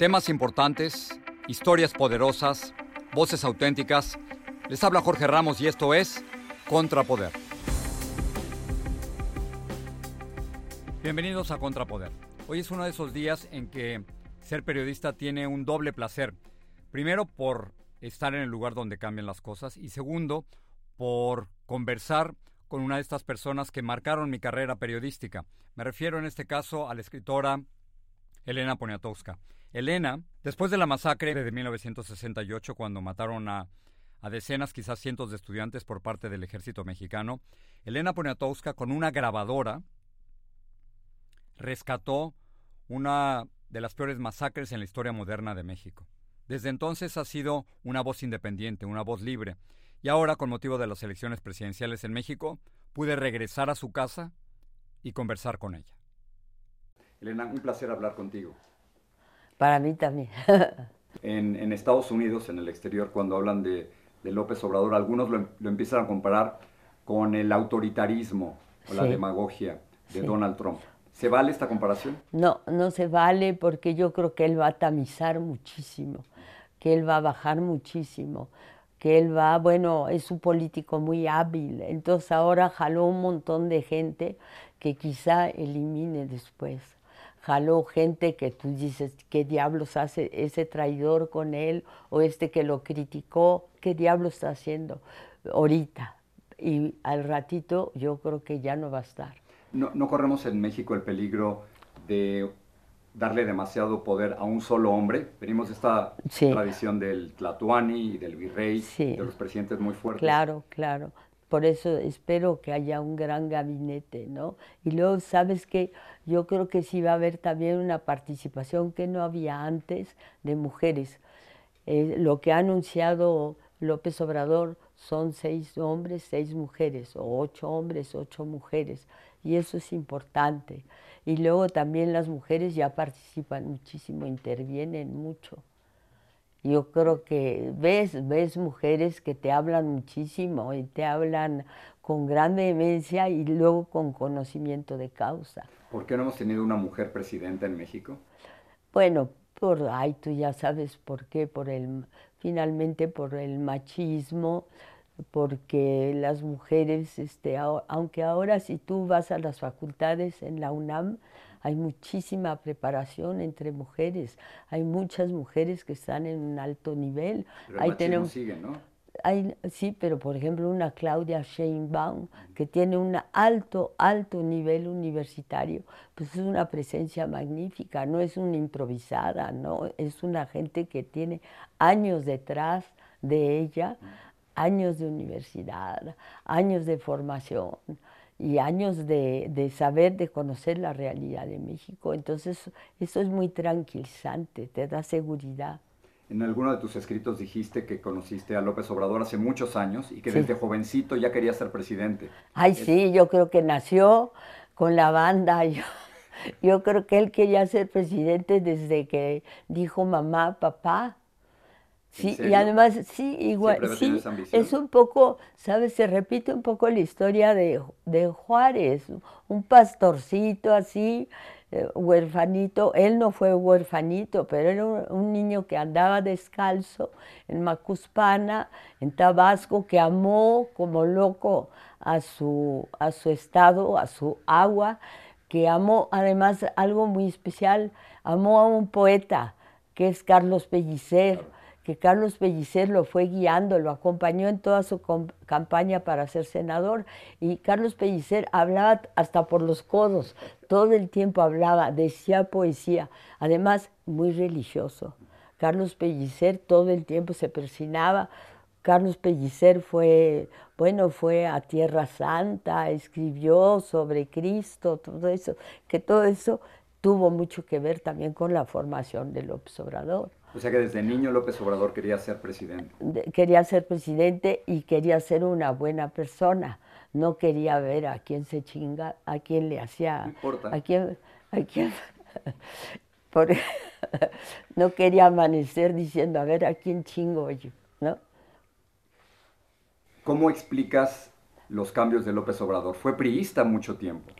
Temas importantes, historias poderosas, voces auténticas. Les habla Jorge Ramos y esto es Contrapoder. Bienvenidos a Contrapoder. Hoy es uno de esos días en que ser periodista tiene un doble placer. Primero, por estar en el lugar donde cambian las cosas y segundo, por conversar con una de estas personas que marcaron mi carrera periodística. Me refiero en este caso a la escritora Elena Poniatowska. Elena, después de la masacre de 1968, cuando mataron a, a decenas, quizás cientos de estudiantes por parte del ejército mexicano, Elena Poniatowska, con una grabadora, rescató una de las peores masacres en la historia moderna de México. Desde entonces ha sido una voz independiente, una voz libre, y ahora, con motivo de las elecciones presidenciales en México, pude regresar a su casa y conversar con ella. Elena, un placer hablar contigo. Para mí también. en, en, Estados Unidos, en el exterior, cuando hablan de, de López Obrador, algunos lo, lo, empiezan a comparar con el autoritarismo o la demagogia de sí. Donald Trump. ¿Se vale esta comparación? No, no se vale porque yo creo que él va a tamizar muchísimo, que él va a bajar muchísimo, que él va, bueno, es un político muy hábil, entonces ahora jaló un montón de gente que quizá elimine después jaló gente que tú dices, ¿qué diablos hace ese traidor con él? O este que lo criticó, ¿qué diablos está haciendo ahorita? Y al ratito yo creo que ya no va a estar. No, no corremos en México el peligro de darle demasiado poder a un solo hombre. Venimos de esta sí. tradición del Tlatuani y del virrey, sí. de los presidentes muy fuertes. Claro, claro. Por eso espero que haya un gran gabinete, ¿no? Y luego, ¿sabes qué? Yo creo que sí va a haber también una participación que no había antes de mujeres. Eh, lo que ha anunciado López Obrador son seis hombres, seis mujeres, o ocho hombres, ocho mujeres, y eso es importante. Y luego también las mujeres ya participan muchísimo, intervienen mucho. Yo creo que ves, ves mujeres que te hablan muchísimo y te hablan con gran vehemencia y luego con conocimiento de causa. ¿Por qué no hemos tenido una mujer presidenta en México? Bueno, por, ay, tú ya sabes por qué, por el, finalmente por el machismo, porque las mujeres, este, aunque ahora si tú vas a las facultades en la UNAM, hay muchísima preparación entre mujeres, hay muchas mujeres que están en un alto nivel. Pero Ahí tenemos, sigue, ¿no? hay, sí, pero por ejemplo una Claudia Sheinbaum que tiene un alto, alto nivel universitario, pues es una presencia magnífica, no es una improvisada, no, es una gente que tiene años detrás de ella, años de universidad, años de formación y años de, de, saber, de conocer la realidad de México. Entonces, eso es muy tranquilizante, te da seguridad. En alguno de tus escritos dijiste que conociste a López Obrador hace muchos años y que Sí. desde jovencito ya quería ser presidente. Ay, Es- sí, yo creo que nació con la banda. Yo, Yo creo que él quería ser presidente desde que dijo mamá, papá. Sí, y además, sí, igual, sí, es un poco, ¿sabes? Se repite un poco la historia de, de Juárez, un pastorcito así, eh, huerfanito, él no fue huerfanito, pero era un, niño que andaba descalzo en Macuspana, en Tabasco, que amó como loco a su, a su estado, a su agua, que amó además algo muy especial, amó a un poeta que es Carlos Pellicer que Carlos Pellicer lo fue guiando, lo acompañó en toda su campaña para ser senador. Y Carlos Pellicer hablaba hasta por los codos, todo el tiempo hablaba, decía poesía, además muy religioso. Carlos Pellicer todo el tiempo se persinaba. Carlos Pellicer fue, bueno, fue a Tierra Santa, escribió sobre Cristo, todo eso, que todo eso tuvo mucho que ver también con la formación del observador. O sea que desde niño López Obrador quería ser presidente. quería ser presidente y quería ser una buena persona. No quería ver a quién se chinga, a quién le hacía. No importa. A quién. A quién no quería amanecer diciendo a ver a quién chingo yo, ¿no? ¿Cómo explicas los cambios de López Obrador? Fue priista mucho tiempo.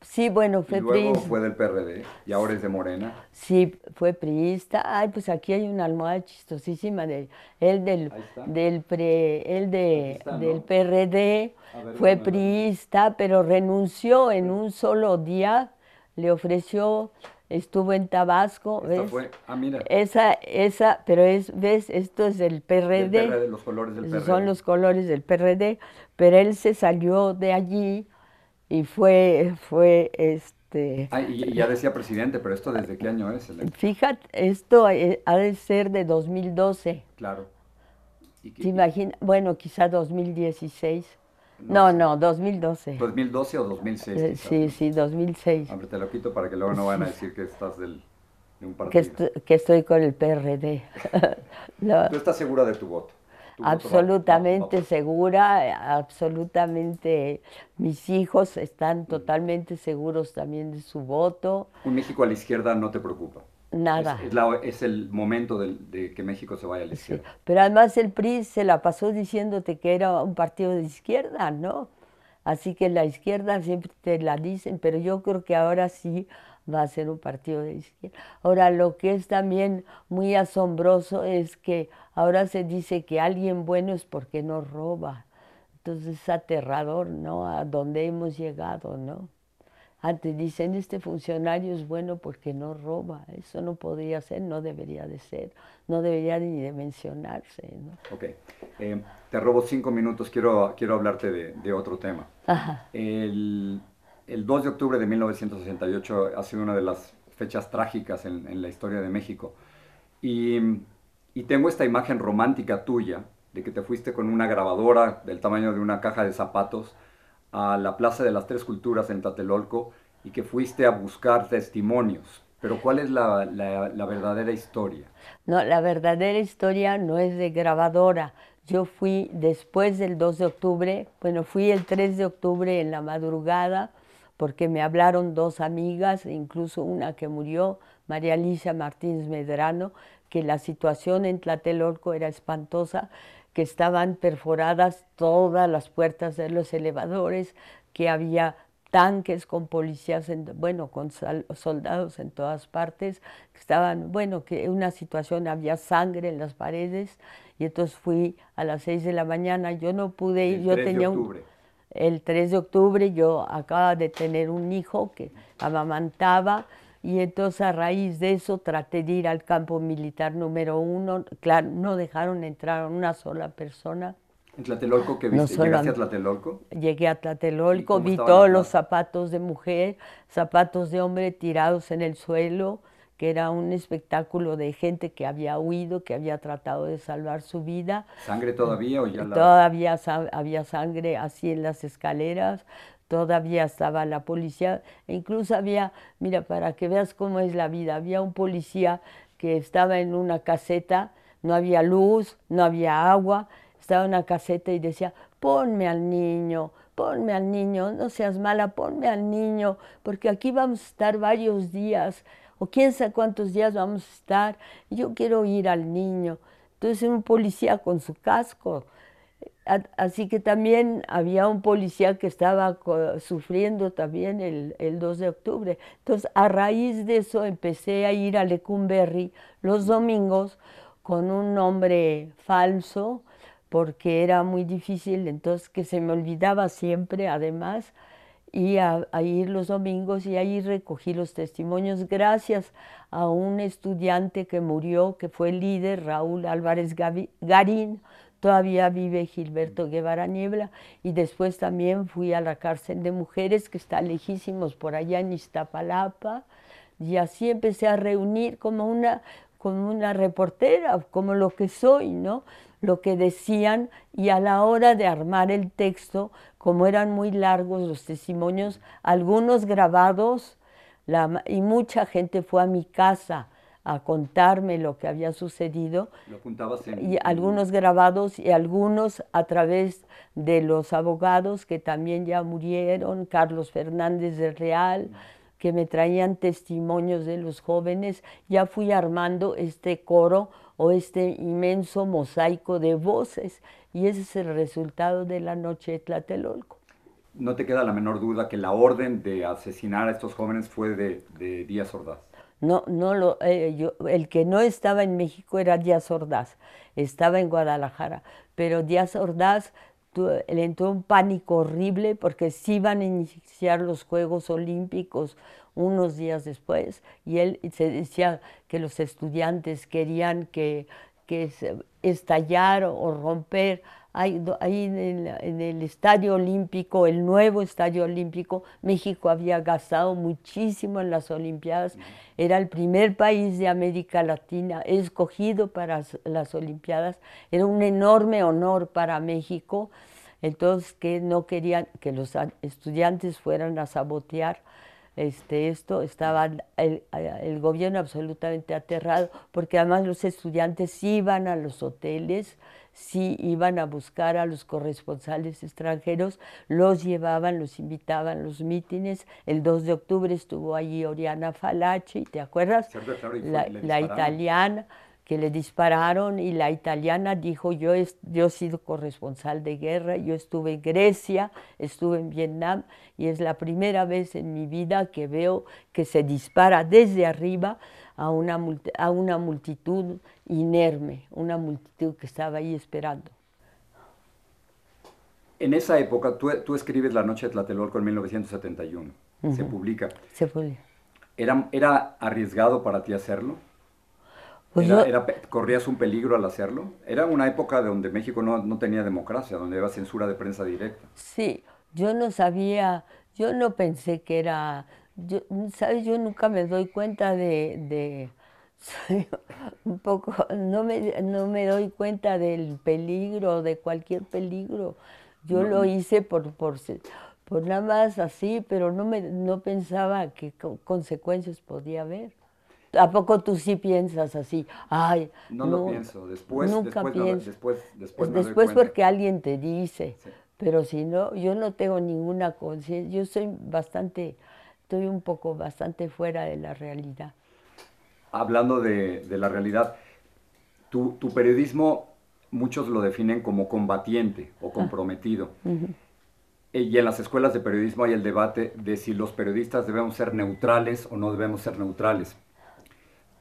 Sí, bueno, fue y luego fue del PRD y ahora es de Morena. Sí, fue priista. Ay, pues aquí hay una almohada chistosísima de él del del pre, él de, del PRD fue priista, pero renunció en un solo día. Le ofreció estuvo en Tabasco, ¿ves? Fue, ah, mira. Esa, esa, pero es, ¿ves? Esto es del PRD. Del PRD los colores del PRD. Son los colores del PRD, pero él se salió de allí y fue, fue este... Ah, y, ya decía presidente, pero esto desde qué año es? Fíjate, esto eh, ha de ser de 2012. Claro. ¿Te imaginas? Bueno, quizá 2016. No, no, 2012. ¿2012 o 2006? Eh, sí, sí, 2006. Hombre, te lo quito para que luego no van a decir que estás del, de un partido. Que, estoy, que estoy con el PRD. ¿Tú estás segura de tu voto? Absolutamente segura, absolutamente mis hijos están mm. totalmente seguros también de su voto. ¿Un México a la izquierda no te preocupa? Nada. Es, el momento de, que México se vaya a la izquierda. pero además el PRI se la pasó diciéndote que era un partido de izquierda, ¿no? Así que la izquierda siempre te la dicen, pero yo creo que ahora sí va a ser un partido de izquierda. Ahora, lo que es también muy asombroso es que ahora se dice que alguien bueno es porque no roba. Entonces es aterrador, ¿no? A dónde hemos llegado, ¿no? Antes dicen, este funcionario es bueno porque no roba. Eso no podría ser, no debería de ser, no debería ni de mencionarse. ¿no? Ok. Eh, te robo cinco minutos, quiero, quiero hablarte de, de otro tema. Ajá. El, el 2 de octubre de 1968 ha sido una de las fechas trágicas en, la historia de México. Y, tengo esta imagen romántica tuya de que te fuiste con una grabadora del tamaño de una caja de zapatos a la Plaza de las Tres Culturas en Tlatelolco y que fuiste a buscar testimonios. Pero ¿cuál es la, la verdadera historia? No, la verdadera historia no es de grabadora. Yo fui después del 2 de octubre, bueno, fui el 3 de octubre en la madrugada porque me hablaron dos amigas, incluso una que murió, María Alicia Martínez Medrano, que la situación en Tlatelolco era espantosa, que estaban perforadas todas las puertas de los elevadores, que había tanques con policías, bueno, con soldados en todas partes, que estaban, bueno, que una situación, había sangre en las paredes, y entonces fui a las seis de la mañana, yo no pude ir, yo tenía un el 3 de octubre yo acaba de tener un hijo que amamantaba y entonces a raíz de eso traté de ir al campo militar número uno. Claro, no dejaron entrar a una sola persona. ¿En Tlatelolco qué viste? ¿Llegaste a Tlatelolco? Llegué a Tlatelolco, vi todos los zapatos de mujer, zapatos de hombre tirados en el suelo, que era un espectáculo de gente que había huido, que había tratado de salvar su vida. ¿Sangre todavía o ya la... Todavía había sangre así en las escaleras, todavía estaba la policía, e incluso había, mira, para que veas cómo es la vida, había un policía que estaba en una caseta, no había luz, no había agua, estaba en una caseta y decía, ponme al niño, ponme al niño, no seas mala, ponme al niño, porque aquí vamos a estar varios días, o quién sabe cuántos días vamos a estar, yo quiero ir al niño. Entonces un policía con su casco, Así que también había un policía que estaba sufriendo también el, el, 2 de octubre. Entonces, a raíz de eso empecé a ir a Lecumberri los domingos con un nombre falso, porque era muy difícil, entonces que se me olvidaba siempre, además, y a, ir los domingos y ahí recogí los testimonios. Gracias a un estudiante que murió, que fue líder, Raúl Álvarez Garín, todavía vive Gilberto Guevara Niebla. Y después también fui a la cárcel de mujeres que está lejísimos por allá en Iztapalapa. Y así empecé a reunir como una, como una reportera, como lo que soy, ¿no? Lo que decían y a la hora de armar el texto, como eran muy largos los testimonios, algunos grabados la, y mucha gente fue a mi casa a contarme lo que había sucedido. y algunos grabados y algunos a través de los abogados que también ya murieron, Carlos Fernández del Real, que me traían testimonios de los jóvenes. Ya fui armando este coro o este inmenso mosaico de voces y ese es el resultado de la noche de Tlatelolco. No te queda la menor duda que la orden de asesinar a estos jóvenes fue de, de Díaz Ordaz. No, no lo, eh, yo, el que no estaba en México era Díaz Ordaz, estaba en Guadalajara, pero Díaz Ordaz le entró un pánico horrible porque se iban a iniciar los Juegos Olímpicos unos días después y él se decía que los estudiantes querían que, que estallar o romper Ahí, en, el, Estadio Olímpico, el nuevo Estadio Olímpico, México había gastado muchísimo en las Olimpiadas. Era el primer país de América Latina escogido para las Olimpiadas. Era un enorme honor para México. Entonces, que no querían que los estudiantes fueran a sabotear este, esto, estaba el, el, gobierno absolutamente aterrado, porque además los estudiantes iban a los hoteles, sí iban a buscar a los corresponsales extranjeros, los llevaban, los invitaban a los mítines. El 2 de octubre estuvo allí Oriana Falaci, ¿te acuerdas? la, italiana que le dispararon y la italiana dijo, yo, yo he sido corresponsal de guerra, yo estuve en Grecia, estuve en Vietnam y es la primera vez en mi vida que veo que se dispara desde arriba a una, a una multitud inerme, una multitud que estaba ahí esperando. En esa época, tú, escribes La Noche de Tlatelolco en 1971. Se publica. Se publica. ¿Era, ¿Era arriesgado para ti hacerlo? Pues ¿Corrías un peligro al hacerlo? Era una época donde México no, no, tenía democracia, donde había censura de prensa directa. Sí, yo no sabía, yo no pensé que era yo, ¿sabes? Yo nunca me doy cuenta de, un poco, no me, no me doy cuenta del peligro, de cualquier peligro. Yo lo hice por, por, por nada más así, pero no, me, no pensaba qué consecuencias podía haber. ¿A poco tú sí piensas así? Ay, no, lo pienso, después, nunca después, pienso. después, después, después porque alguien te dice, pero si no, yo no tengo ninguna conciencia, yo soy bastante estoy un poco bastante fuera de la realidad. Hablando de, la realidad, tu, periodismo muchos lo definen como combatiente o ah. comprometido. Y en las escuelas de periodismo hay el debate de si los periodistas debemos ser neutrales o no debemos ser neutrales.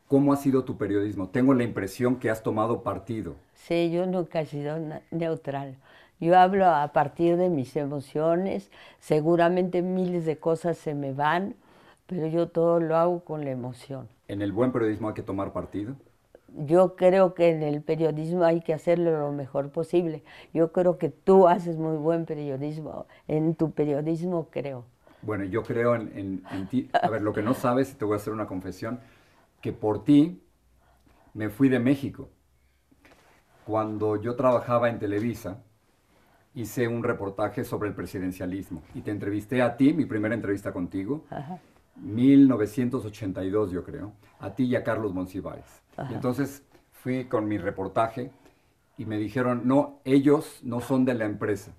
¿Cómo ha sido tu periodismo? Tengo la impresión que has tomado partido. Sí, yo nunca he sido neutral. Yo hablo a partir de mis emociones, seguramente miles de cosas se me van, pero yo todo lo hago con la emoción. ¿En el buen periodismo hay que tomar partido? Yo creo que en el periodismo hay que hacerlo lo mejor posible. Yo creo que tú haces muy buen periodismo. En tu periodismo creo. Bueno, yo creo en, en ti. A ver, lo que no sabes, te voy a hacer una confesión, que por ti me fui de México. Cuando yo trabajaba en Televisa, hice un reportaje sobre el presidencialismo y te entrevisté a ti, mi primera entrevista contigo, 1982 yo creo, a ti y a Carlos Monsiváis. Y entonces fui con mi reportaje y me dijeron, no, ellos no son de la empresa.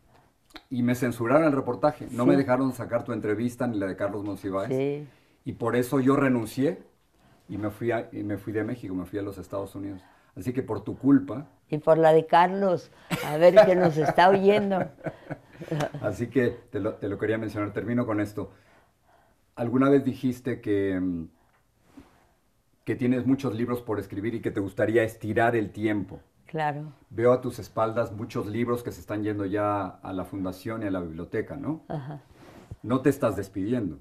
y me censuraron el reportaje. No me dejaron sacar tu entrevista ni la de Carlos Monsiváis. Sí. Y por eso yo renuncié y me, fui a- y me fui de México, me fui a los Estados Unidos. Así que por tu culpa, Y por la de Carlos, a ver que nos está oyendo. así que te lo, te lo quería mencionar. Termino con esto. Alguna vez dijiste que, que tienes muchos libros por escribir y que te gustaría estirar el tiempo. Claro. Veo a tus espaldas muchos libros que se están yendo ya a la fundación y a la biblioteca, ¿no? Ajá. No te estás despidiendo.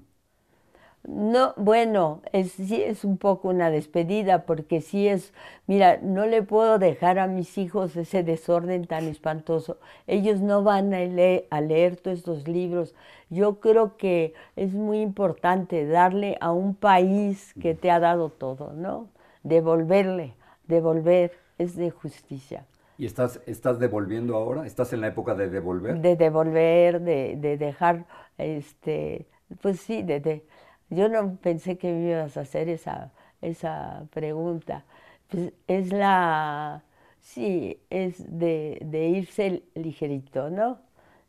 No, bueno, es, sí es un poco una despedida porque sí es, mira, no le puedo dejar a mis hijos ese desorden tan espantoso. Ellos no van a leer, a leer todos estos libros. Yo creo que es muy importante darle a un país que te ha dado todo, ¿no? Devolverle, devolver, es de justicia. ¿Y estás, estás devolviendo ahora? ¿Estás en la época de devolver? De devolver, de, de dejar, este, pues sí, de, de- yo no pensé que me ibas a hacer esa, esa pregunta. Pues es la, sí, es de, de irse ligerito, ¿no?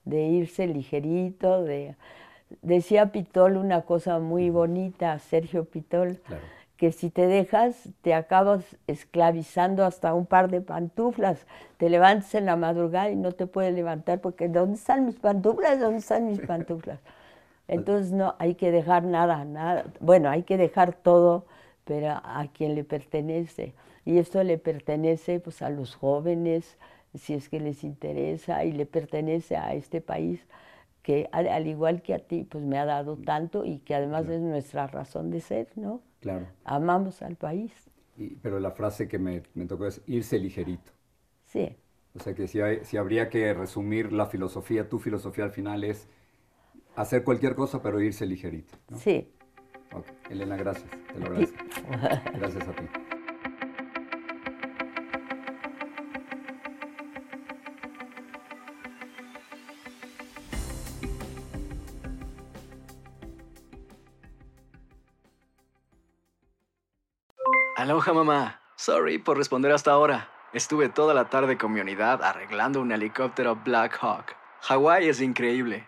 De irse ligerito, de, decía Pitol una cosa muy bonita, Sergio Pitol, Claro. que si te dejas, te acabas esclavizando hasta un par de pantuflas. Te levantas en la madrugada y no te puedes levantar porque ¿dónde están mis pantuflas? ¿Dónde están mis pantuflas? Entonces no, hay que dejar nada, nada. Bueno, hay que dejar todo, pero a quien le pertenece. Y esto le pertenece pues a los jóvenes, si es que les interesa, y le pertenece a este país que al, al igual que a ti, pues me ha dado tanto y que además es nuestra razón de ser, ¿no? Claro. Amamos al país, Y- pero la frase que me, me tocó es irse ligerito. sí. O sea que si, hay- si habría que resumir la filosofía, tu filosofía al final es hacer cualquier cosa, pero irse ligerito. ¿no? Sí, Ok. Elena, gracias. Te lo agradezco. Gracias a ti. Aloha mamá. Sorry por responder hasta ahora. Estuve toda la tarde con mi unidad arreglando un helicóptero Black Hawk. Hawái es increíble.